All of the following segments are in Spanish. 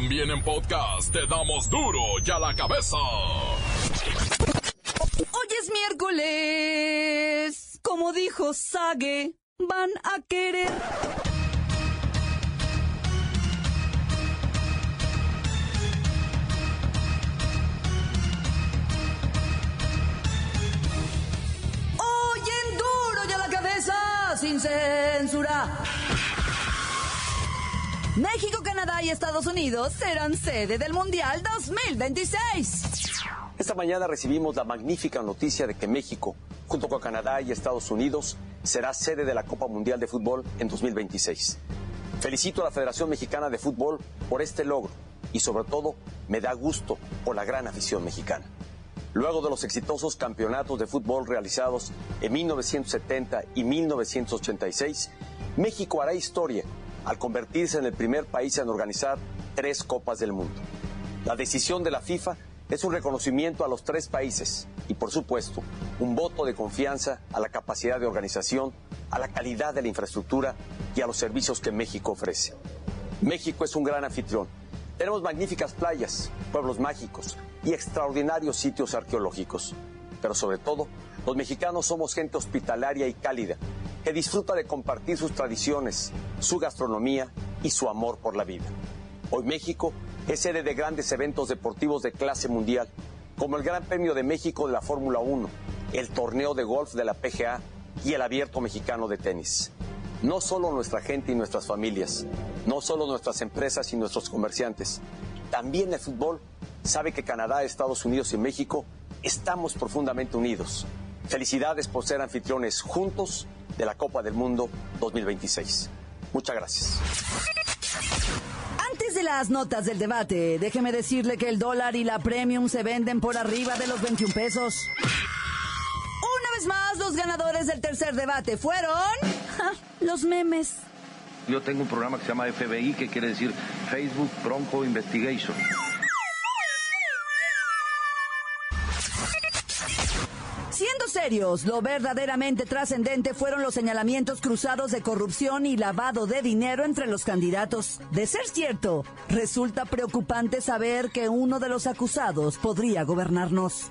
También en podcast te damos duro y a la cabeza. Hoy es miércoles. Como dijo Sage, van a querer. Hoy en duro y a la cabeza, sin censura. México, Canadá y Estados Unidos serán sede del Mundial 2026. Esta mañana recibimos la magnífica noticia de que México, junto con Canadá y Estados Unidos, será sede de la Copa Mundial de Fútbol en 2026. Felicito a la Federación Mexicana de Fútbol por este logro y sobre todo me da gusto por la gran afición mexicana. Luego de los exitosos campeonatos de fútbol realizados en 1970 y 1986, México hará historia al convertirse en el primer país en organizar tres Copas del Mundo. La decisión de la FIFA es un reconocimiento a los tres países y, por supuesto, un voto de confianza a la capacidad de organización, a la calidad de la infraestructura y a los servicios que México ofrece. México es un gran anfitrión. Tenemos magníficas playas, pueblos mágicos y extraordinarios sitios arqueológicos. Pero sobre todo, los mexicanos somos gente hospitalaria y cálida, que disfruta de compartir sus tradiciones, su gastronomía y su amor por la vida. Hoy México es sede de grandes eventos deportivos de clase mundial, como el Gran Premio de México de la Fórmula 1, el torneo de golf de la PGA y el Abierto Mexicano de Tenis. No solo nuestra gente y nuestras familias, no solo nuestras empresas y nuestros comerciantes, también el fútbol sabe que Canadá, Estados Unidos y México estamos profundamente unidos. Felicidades por ser anfitriones juntos de la Copa del Mundo 2026. Muchas gracias. Antes de las notas del debate, déjeme decirle que el dólar y la premium se venden por arriba de los 21 pesos. Una vez más, los ganadores del tercer debate fueron ja, los memes. Yo tengo un programa que se llama FBI, que quiere decir Facebook Bronco Investigation. Lo verdaderamente trascendente fueron los señalamientos cruzados de corrupción y lavado de dinero entre los candidatos. De ser cierto, resulta preocupante saber que uno de los acusados podría gobernarnos.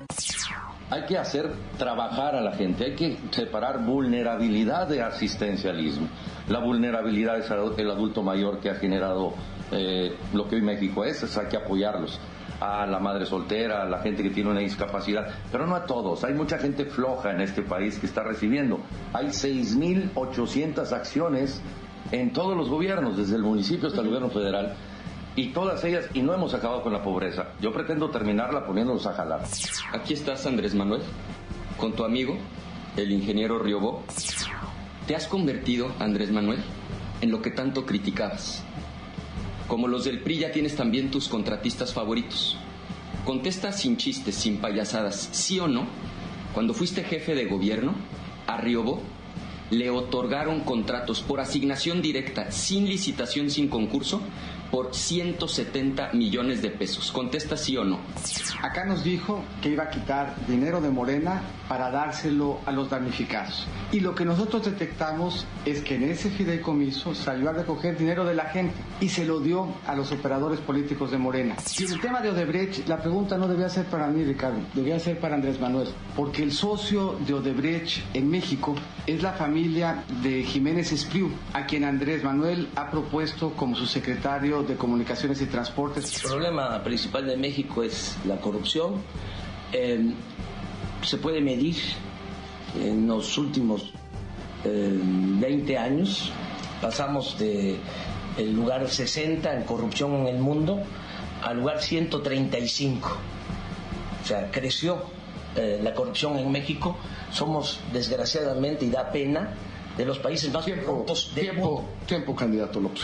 Hay que hacer trabajar a la gente, hay que separar vulnerabilidad de asistencialismo. La vulnerabilidad es el adulto mayor que ha generado eh, lo que hoy México es, es hay que apoyarlos a la madre soltera, a la gente que tiene una discapacidad, pero no a todos. Hay mucha gente floja en este país que está recibiendo. Hay 6.800 acciones en todos los gobiernos, desde el municipio hasta el gobierno federal, y todas ellas, y no hemos acabado con la pobreza. Yo pretendo terminarla poniéndolos a jalar. Aquí estás, Andrés Manuel, con tu amigo, el ingeniero Riobó. Te has convertido, Andrés Manuel, en lo que tanto criticabas. Como los del PRI ya tienes también tus contratistas favoritos. Contesta sin chistes, sin payasadas, sí o no, cuando fuiste jefe de gobierno, a Riobó le otorgaron contratos por asignación directa, sin licitación, sin concurso, por 170 millones de pesos. Contesta sí o no. Acá nos dijo que iba a quitar dinero de Morena para dárselo a los damnificados. Y lo que nosotros detectamos es que en ese fideicomiso salió a recoger dinero de la gente y se lo dio a los operadores políticos de Morena. Y el tema de Odebrecht, la pregunta no debía ser para mí, Ricardo, debía ser para Andrés Manuel, porque el socio de Odebrecht en México es la familia de Jiménez Espriu, a quien Andrés Manuel ha propuesto como su secretario de Comunicaciones y Transportes. El problema principal de México es la corrupción. Eh, se puede medir en los últimos eh, 20 años. Pasamos de el lugar 60 en corrupción en el mundo al lugar 135. O sea, creció eh, la corrupción en México. Somos, desgraciadamente, y da pena, de los países más corruptos del tiempo, mundo. tiempo, candidato López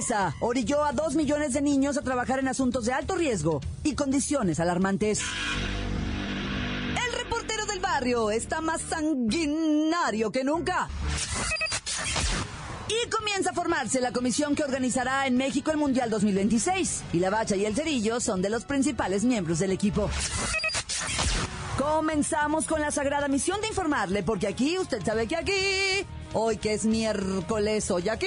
pobreza orilló a dos millones de niños a trabajar en asuntos de alto riesgo y condiciones alarmantes. El reportero del barrio está más sanguinario que nunca. Y comienza a formarse la comisión que organizará en México el Mundial 2026. Y la Bacha y el Cerillo son de los principales miembros del equipo. Comenzamos con la sagrada misión de informarle, porque aquí, usted sabe que aquí, hoy que es miércoles, hoy aquí,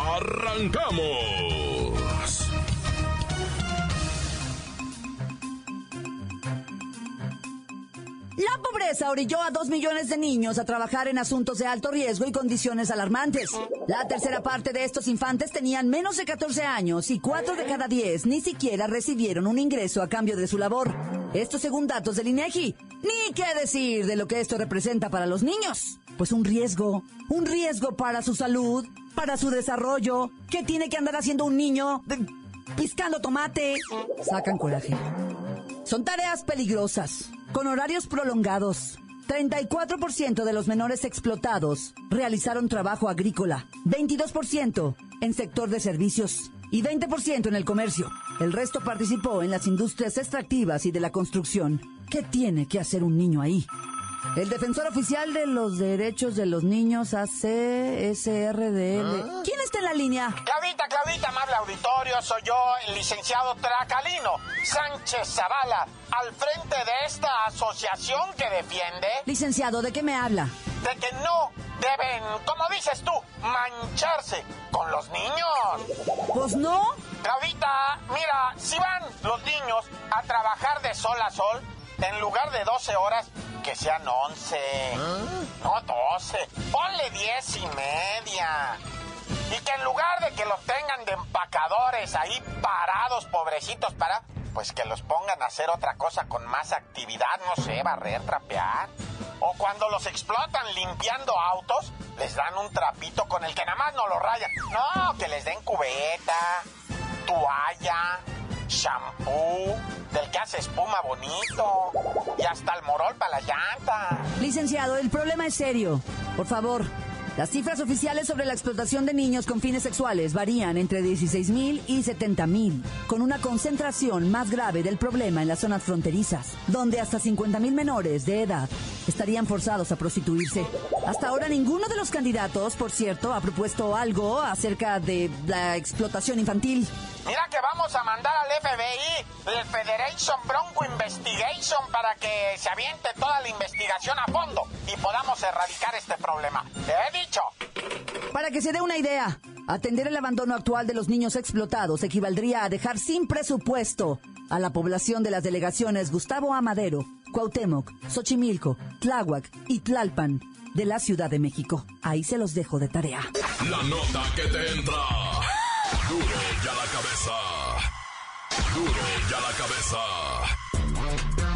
¡Arrancamos! La pobreza orilló a dos millones de niños a trabajar en asuntos de alto riesgo y condiciones alarmantes. La tercera parte de estos infantes tenían menos de 14 años y cuatro de cada diez ni siquiera recibieron un ingreso a cambio de su labor. Esto según datos del INEGI. Ni qué decir de lo que esto representa para los niños. Pues un riesgo, un riesgo para su salud, para su desarrollo. ¿Qué tiene que andar haciendo un niño? Piscando tomate. Sacan coraje. Son tareas peligrosas, con horarios prolongados. 34% de los menores explotados realizaron trabajo agrícola, 22% en sector de servicios y 20% en el comercio. El resto participó en las industrias extractivas y de la construcción. ¿Qué tiene que hacer un niño ahí? El defensor oficial de los derechos de los niños ACSRDL. ¿Quién está en la línea? Claudita, Claudita, amable auditorio, soy yo, el licenciado Tracalino Sánchez Zavala, al frente de esta asociación que defiende Licenciado, ¿de qué me habla? de que no deben, como dices tú, mancharse con los niños. Pues no. Claudita, mira, si van los niños a trabajar de sol a sol, en lugar de 12 horas, que sean 11. No 12. Ponle 10 y media. Y que en lugar de que los tengan de empacadores ahí parados, pobrecitos, para, pues que los pongan a hacer otra cosa con más actividad, no sé, barrer, trapear. O cuando los explotan limpiando autos, les dan un trapito con el que nada más no lo rayan. No, que les den cubeta, toalla, shampoo, del que hace espuma bonito, y hasta el morol para la llanta. Licenciado, el problema es serio. Por favor, las cifras oficiales sobre la explotación de niños con fines sexuales varían entre 16 mil y 70 mil, con una concentración más grave del problema en las zonas fronterizas, donde hasta 50 mil menores de edad estarían forzados a prostituirse. Hasta ahora ninguno de los candidatos, por cierto, ha propuesto algo acerca de la explotación infantil. Mira que vamos a mandar al FBI, el Federation Bronco Investigation, para que se aviente toda la investigación a fondo y podamos erradicar este problema. Te he dicho. Para que se dé una idea, atender el abandono actual de los niños explotados equivaldría a dejar sin presupuesto a la población de las delegaciones Gustavo Amadero, Cuauhtémoc, Xochimilco, Tláhuac y Tlalpan de la Ciudad de México. Ahí se los dejo de tarea. La nota que te entra. Duro y a la cabeza. Duro y a la cabeza.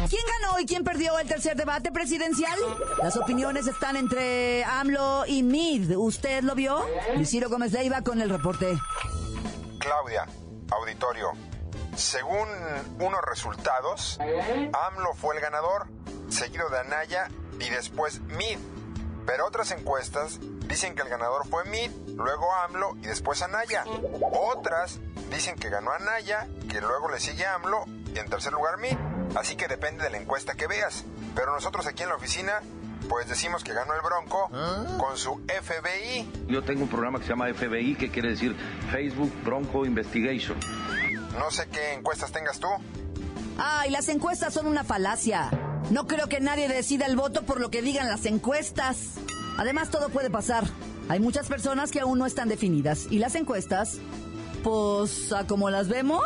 ¿Quién ganó y quién perdió el tercer debate presidencial? Las opiniones están entre AMLO y MID. ¿Usted lo vio? Luis Ciro Gómez Leiva con el reporte. Claudia, auditorio. Según unos resultados, AMLO fue el ganador, seguido de Anaya y después Mid. Pero otras encuestas dicen que el ganador fue Mid, luego AMLO y después Anaya. Otras dicen que ganó Anaya, que luego le sigue AMLO y en tercer lugar Mid. Así que depende de la encuesta que veas. Pero nosotros aquí en la oficina, pues decimos que ganó el Bronco con su FBI. Yo tengo un programa que se llama FBI, que quiere decir Facebook Bronco Investigation. No sé qué encuestas tengas tú. Ay, las encuestas son una falacia. No creo que nadie decida el voto por lo que digan las encuestas. Además, todo puede pasar. Hay muchas personas que aún no están definidas. Y las encuestas, pues, a como las vemos,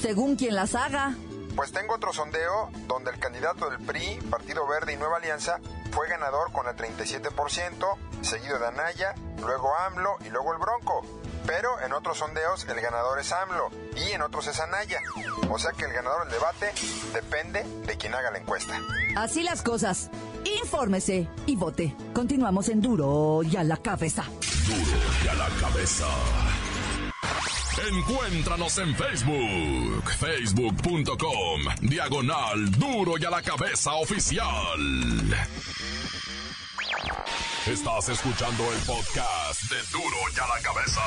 según quien las haga. Pues tengo otro sondeo donde el candidato del PRI, Partido Verde y Nueva Alianza fue ganador con el 37%, seguido de Anaya, luego AMLO y luego el Bronco. Pero en otros sondeos el ganador es AMLO y en otros es Anaya. O sea que el ganador del debate depende de quien haga la encuesta. Así las cosas. Infórmese y vote. Continuamos en Duro y a la cabeza. Duro y a la cabeza. Encuéntranos en Facebook, facebook.com, diagonal duro y a la cabeza oficial. Estás escuchando el podcast de duro y a la cabeza.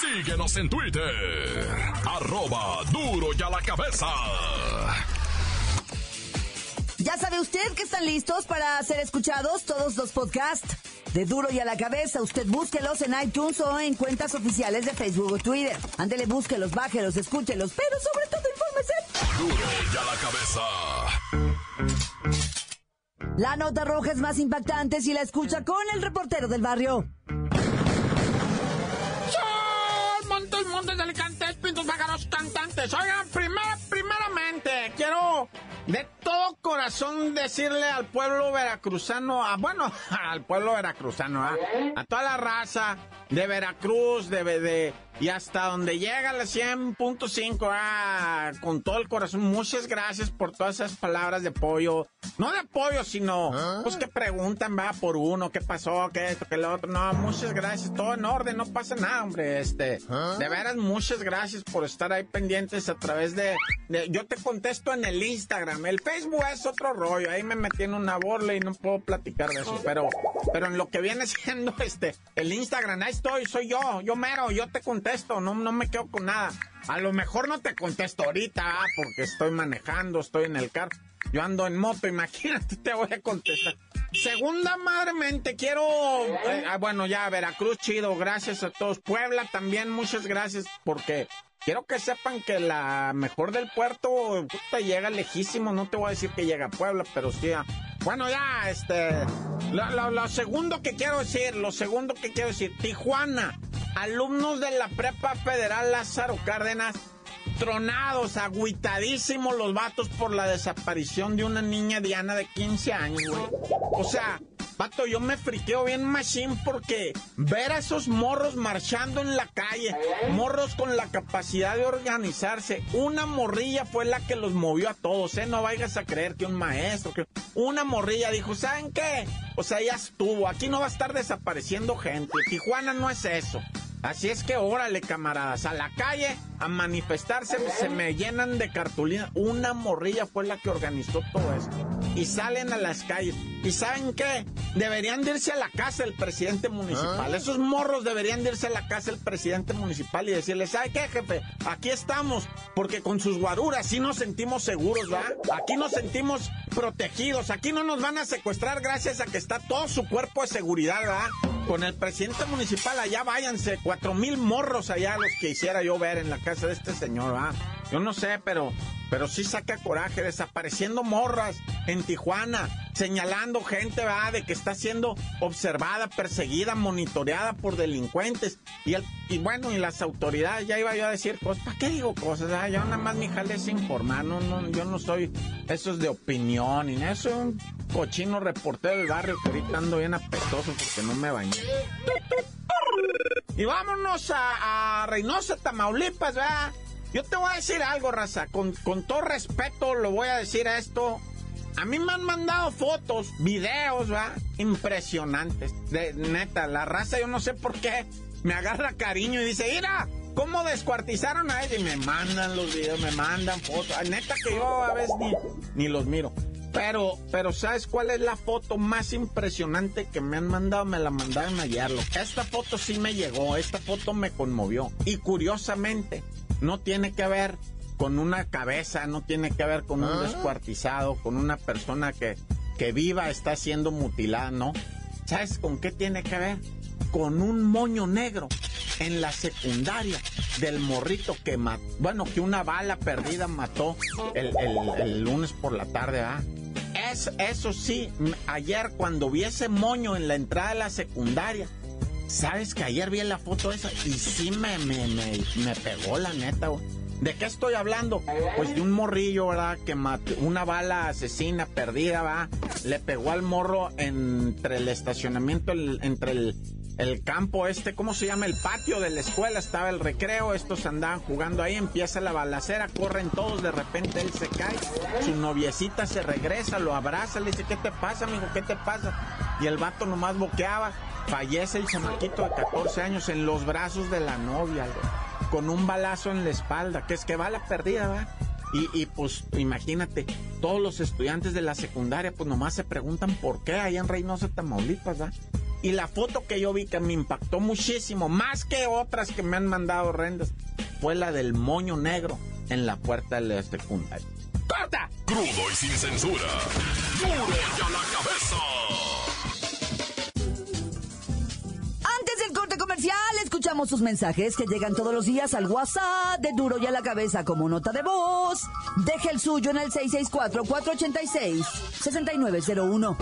Síguenos en Twitter. Arroba duro y a la cabeza. Ya sabe usted que están listos para ser escuchados todos los podcasts de Duro y a la Cabeza. Usted búsquelos en iTunes o en cuentas oficiales de Facebook o Twitter. Ándele, búsquelos, bájelos, escúchelos, pero sobre todo infórmese. Duro y a la cabeza. La nota roja es más impactante si la escucha con el reportero del barrio. Montes, montes, delicantes, pintos, pájaros, cantantes. Oigan, primera, primeramente, quiero de todo corazón decirle al pueblo veracruzano, a, bueno, al pueblo veracruzano, ¿ah? a toda la raza de Veracruz, de, de y hasta donde llega la 100.5, ah, con todo el corazón. Muchas gracias por todas esas palabras de apoyo. No de apoyo, sino pues que preguntan, va, por uno, qué pasó, qué esto, qué lo otro. No, muchas gracias, todo en orden, no pasa nada, hombre. Este, de veras, muchas gracias por estar ahí pendientes a través de, de, Yo te contesto en el Instagram. El Facebook es otro rollo. Ahí me metí en una borla y no puedo platicar de eso. Pero, pero en lo que viene siendo este, el Instagram, ahí estoy, soy yo, yo mero, yo te contesto, no, no me quedo con nada. A lo mejor no te contesto ahorita, ah, porque estoy manejando, estoy en el carro. Yo ando en moto, imagínate, te voy a contestar. Segunda madremente, quiero. eh, ah, bueno, ya, Veracruz, chido, gracias a todos. Puebla también, muchas gracias, porque quiero que sepan que la mejor del puerto puta, llega lejísimo. No te voy a decir que llega a Puebla, pero sí. Bueno, ya, este. Lo, lo- lo segundo que quiero decir, lo segundo que quiero decir, Tijuana, alumnos de la Prepa Federal Lázaro Cárdenas tronados, agüitadísimos los vatos por la desaparición de una niña Diana de 15 años, güey. O sea, vato, yo me friqueo bien machine porque ver a esos morros marchando en la calle, morros con la capacidad de organizarse, una morrilla fue la que los movió a todos, ¿eh? No vayas a creer que un maestro, que una morrilla dijo, ¿saben qué? O sea, ya estuvo, aquí no va a estar desapareciendo gente, Tijuana no es eso. Así es que órale, camaradas, a la calle a manifestarse, se me llenan de cartulina. Una morrilla fue la que organizó todo esto. Y salen a las calles. ¿Y saben qué? Deberían de irse a la casa del presidente municipal. Esos morros deberían de irse a la casa del presidente municipal y decirle, ¿sabe qué, jefe? Aquí estamos, porque con sus guaruras sí nos sentimos seguros, ¿va? Aquí nos sentimos protegidos. Aquí no nos van a secuestrar gracias a que está todo su cuerpo de seguridad, ¿va? Con el presidente municipal allá váyanse, cuatro mil morros allá los que hiciera yo ver en la casa de este señor, ¿va? Yo no sé, pero, pero sí saca coraje, desapareciendo morras en Tijuana, señalando gente, ¿va? De que está siendo observada, perseguida, monitoreada por delincuentes. Y, el, y bueno, y las autoridades, ya iba yo a decir cosas, ¿para qué digo cosas? ah? Yo nada más mi jale es informar, no, no, yo no soy esos de opinión, y nada, soy un cochino reportero del barrio que ahorita ando bien apestoso porque no me bañé. Y vámonos a, a Reynosa, Tamaulipas, ¿verdad? Yo te voy a decir algo, raza. Con, con todo respeto lo voy a decir a esto. A mí me han mandado fotos, videos, ¿verdad? Impresionantes. De neta, la raza, yo no sé por qué, me agarra cariño y dice, mira, ¿cómo descuartizaron a ella? Y me mandan los videos, me mandan fotos. Ay, Neta que yo a veces ni, ni los miro. Pero, pero ¿sabes cuál es la foto más impresionante que me han mandado? Me la mandaron ayer. loco. Esta foto sí me llegó, esta foto me conmovió. Y curiosamente, no tiene que ver con una cabeza, no tiene que ver con un descuartizado, con una persona que, que viva está siendo mutilada, no. ¿Sabes con qué tiene que ver? Con un moño negro en la secundaria del morrito que mató, bueno, que una bala perdida mató el, el- el lunes por la tarde, ¿ah? Es, eso sí, ayer cuando vi ese moño en la entrada de la secundaria, sabes que ayer vi la foto esa y sí me, me, me, me pegó la neta, güey. ¿De qué estoy hablando? Pues de un morrillo, ¿verdad? Que mató, una bala asesina perdida, ¿va? Le pegó al morro entre el estacionamiento, el- entre el, el campo este, ¿cómo se llama? El patio de la escuela, estaba el recreo, estos andaban jugando ahí, empieza la balacera, corren todos, de repente él se cae, su noviecita se regresa, lo abraza, le dice, ¿qué te pasa, amigo? ¿Qué te pasa? Y el vato nomás boqueaba, fallece el chamaquito de 14 años en los brazos de la novia, güey con un balazo en la espalda, que es que bala perdida, ¿va? Y, y pues imagínate, todos los estudiantes de la secundaria pues nomás se preguntan por qué allá en Reynosa, Tamaulipas, ¿va? Y la foto que yo vi que me impactó muchísimo, más que otras que me han mandado horrendas, fue la del moño negro en la puerta de la secundaria. ¡Corta! Crudo y sin censura. ¡Duro y a la cabeza! Escuchamos sus mensajes que llegan todos los días al WhatsApp de Duro y a la cabeza como nota de voz. Deje el suyo en el 664-486-6901.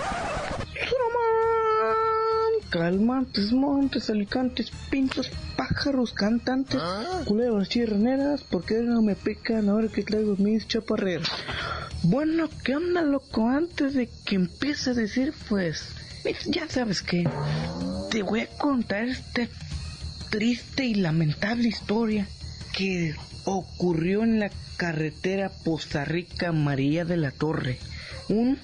Calmantes, montes, alicantes, pintos, pájaros, cantantes, culebras chirreneras, ¿por qué no me pican ahora que traigo mis chaparreras? Bueno, ¿qué onda, loco? Antes de que empiece a decir, pues, ya sabes que te voy a contar esta triste y lamentable historia que ocurrió en la carretera Posta Rica María de la Torre. Un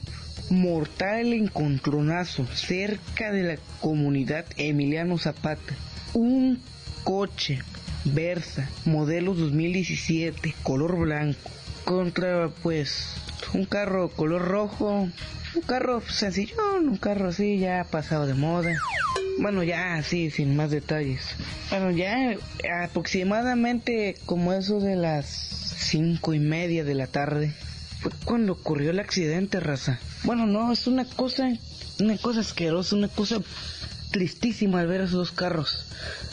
mortal encontronazo cerca de la comunidad Emiliano Zapata. Un coche Versa, modelo 2017, color blanco, contra pues un carro color rojo, un carro sencillón, un carro así ya pasado de moda. Bueno, ya así, sin más detalles. Bueno, ya aproximadamente como eso de las cinco y media de la tarde fue cuando ocurrió el accidente, raza. Bueno, no, es una cosa, una cosa asquerosa, una cosa tristísima al ver esos dos carros.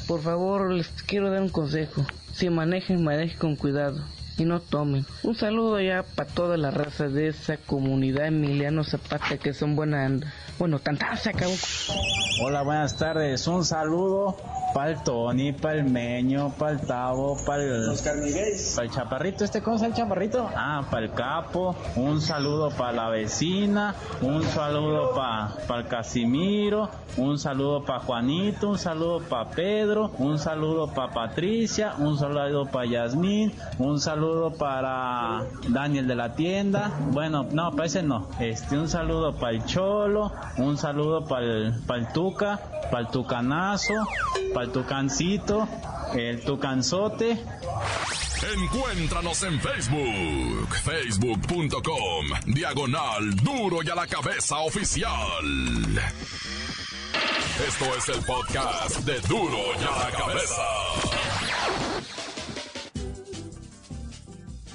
Por favor, les quiero dar un consejo. Si manejen, manejen con cuidado y no tomen. Un saludo ya para toda la raza de esa comunidad Emiliano Zapata que son buena. Bueno, tanta se acabó. Hola, buenas tardes. Un saludo para el Tony, para el Meño, para el Tavo, para el... Para el Chaparrito. ¿Este cómo es el Chaparrito? Ah, para el Capo. Un saludo para la vecina. Un saludo para pa el Casimiro. Un saludo para Juanito. Un saludo para Pedro. Un saludo para Patricia. Un saludo para Yasmín. Un saludo para Daniel de la tienda. Bueno, no, para ese no. Este, un saludo para el Cholo. Un saludo para el, para el Tuca. Para el Tucanazo. Para el Tucancito. El Tucanzote. Encuéntranos en Facebook, facebook.com, diagonal duro y a la cabeza oficial. Esto es el podcast de duro y a la cabeza.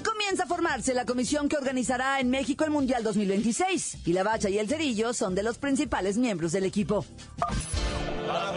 Comienza a formarse la comisión que organizará en México el Mundial 2026 y la Bacha y el Cerillo son de los principales miembros del equipo. ¡La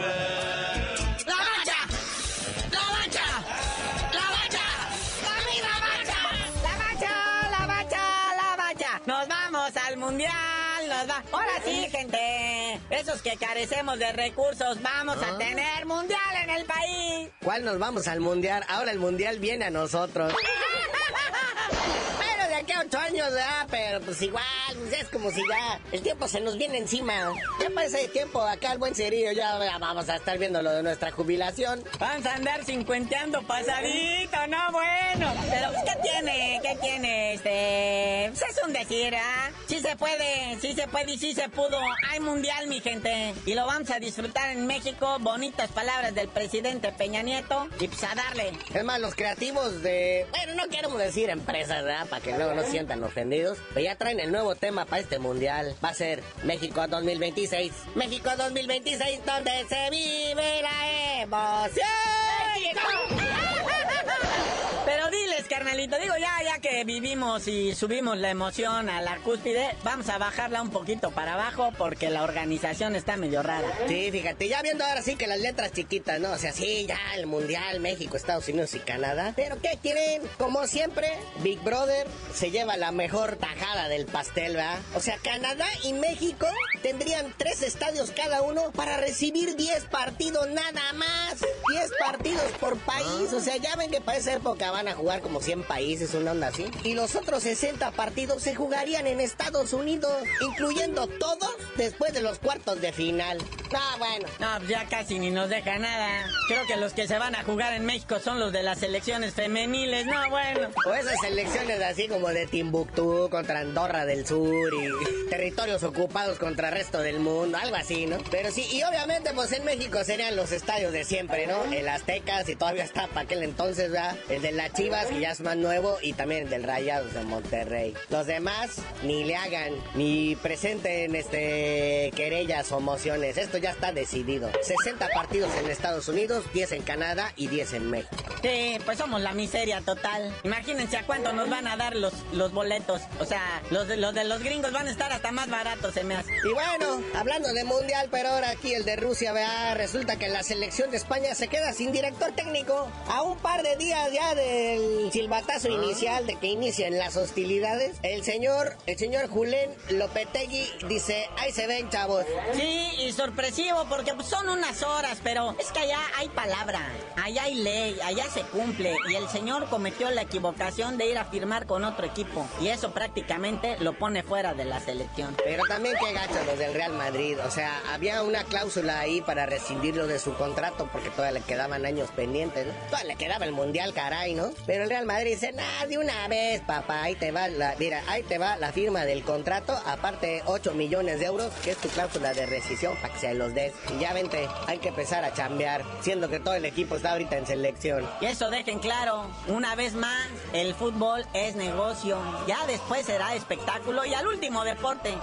mundial! ¡Nos va! ¡Ahora sí, gente! Esos que carecemos de recursos, vamos a tener mundial en el país. ¿Cuál nos vamos al mundial? Ahora el mundial viene a nosotros. Pero de aquí a ocho años, ¿verdad? Pero pues igual, pues, es como si ya el tiempo se nos viene encima. Ya para ese tiempo, acá el buen cerillo, ya ya vamos a estar viendo lo de nuestra jubilación. Vamos a andar cincuenteando pasadito, no bueno. Pero pues, ¿qué tiene? ¿Qué tiene? Este... Pues, es un decir, ¿ah? Sí se puede, sí se puede y sí se pudo. Hay mundial, mi gente. Y lo vamos a disfrutar en México. Bonitas palabras del presidente Peña Nieto. Y pues a darle. Es más, los creativos de... Bueno, no queremos decir empresas, ¿verdad? Para que luego no se sientan ofendidos. Pero ya traen el nuevo tema para este mundial. Va a ser México 2026. México 2026, donde se vive la emoción. Pero diles, carnalito, digo ya, ya que vivimos y subimos la emoción a la cúspide, vamos a bajarla un poquito para abajo porque la organización está medio rara. Sí, fíjate, ya viendo ahora sí que las letras chiquitas, ¿no? O sea, sí, ya el Mundial, México, Estados Unidos y Canadá. Pero ¿qué quieren? Como siempre, Big Brother se lleva la mejor tajada del pastel, ¿verdad? O sea, Canadá y México tendrían tres estadios cada uno para recibir 10 partidos nada más. 10 partidos por país. O sea, ya ven que para esa época van a jugar como 100 países, una onda así. Y los otros 60 partidos se jugarían en Estados Unidos, incluyendo todos después de los cuartos de final. Ah, bueno. No, pues ya casi ni nos deja nada. Creo que los que se van a jugar en México son los de las selecciones femeniles. No, bueno. O esas selecciones así como de Timbuktu contra Andorra del Sur y territorios ocupados contra al resto del mundo, algo así, ¿no? Pero sí, y obviamente pues en México serían los estadios de siempre, ¿no? El Aztecas y todavía está para aquel entonces, ¿verdad? El de las Chivas, que ya más nuevo, y también el del Rayados de Monterrey. Los demás ni le hagan, ni presenten este querellas o mociones. Esto ya está decidido. 60 partidos en Estados Unidos, 10 en Canadá y 10 en México. Sí, pues somos la miseria total. Imagínense a cuánto nos van a dar los, los boletos. O sea, los de, los de los gringos van a estar hasta más baratos, se me hace. Y bueno, hablando de mundial, pero ahora aquí el de Rusia, vea, resulta que la selección de España se queda sin director técnico. A un par de días ya del silbatazo inicial de que inicien las hostilidades, el señor, el señor Julen Lopetegui dice, ahí se ven, chavos. Sí, y sorpresivo porque pues, son unas horas, pero es que allá hay palabra, allá hay ley, allá se cumple. Y el señor cometió la equivocación de ir a firmar con otro equipo. Y eso prácticamente lo pone fuera de la selección. Pero también qué gachos los del Real Madrid. O sea, había una cláusula ahí para rescindirlo de su contrato porque todavía le quedaban años pendientes, ¿no? Todavía le quedaba el Mundial, caray, ¿no? Pero el Real Madrid dice, nada, de una vez, papá, ahí te va la, mira, ahí te va la firma del contrato, aparte 8 millones de euros, que es tu cláusula de rescisión para que se los des. Y ya vente, hay que empezar a chambear, siendo que todo el equipo está ahorita en selección. Y eso dejen claro, una vez más, el fútbol es negocio. Ya después será espectáculo y al último deporte.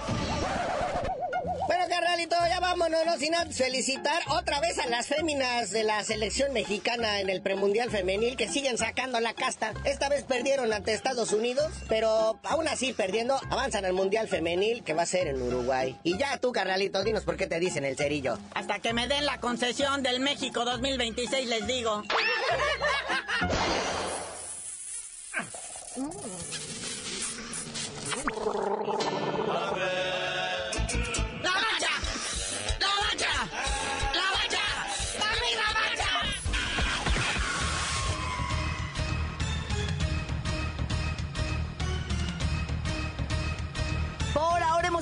Bueno, carnalito, ya vámonos, no sin felicitar otra vez a las féminas de la selección mexicana en el premundial femenil que siguen sacando la casta. Esta vez perdieron ante Estados Unidos, pero aún así perdiendo, avanzan al mundial femenil que va a ser en Uruguay. Y ya tú, carnalito, dinos por qué te dicen el cerillo. Hasta que me den la concesión del México 2026, les digo.